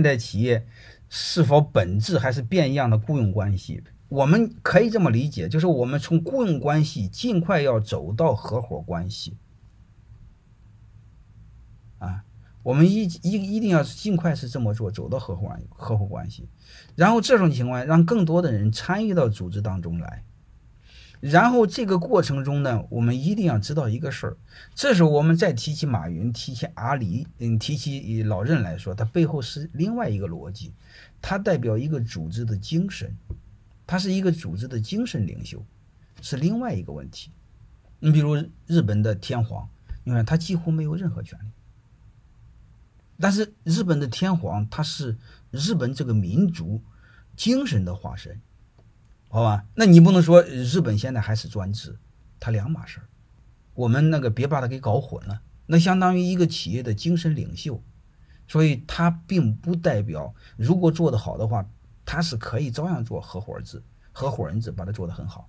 现代企业是否本质还是变样的雇佣关系？我们可以这么理解，就是我们从雇佣关系尽快要走到合伙关系。啊，我们一一一定要尽快是这么做，走到合伙合伙关系。然后这种情况让更多的人参与到组织当中来。然后这个过程中呢，我们一定要知道一个事儿，这时候我们再提起马云，提起阿里，嗯，提起老任来说，他背后是另外一个逻辑，他代表一个组织的精神，他是一个组织的精神领袖，是另外一个问题。你比如日本的天皇，你看他几乎没有任何权利，但是日本的天皇他是日本这个民族精神的化身。好吧，那你不能说日本现在还是专制，它两码事儿。我们那个别把它给搞混了，那相当于一个企业的精神领袖，所以它并不代表如果做得好的话，它是可以照样做合伙制、合伙人制，把它做得很好。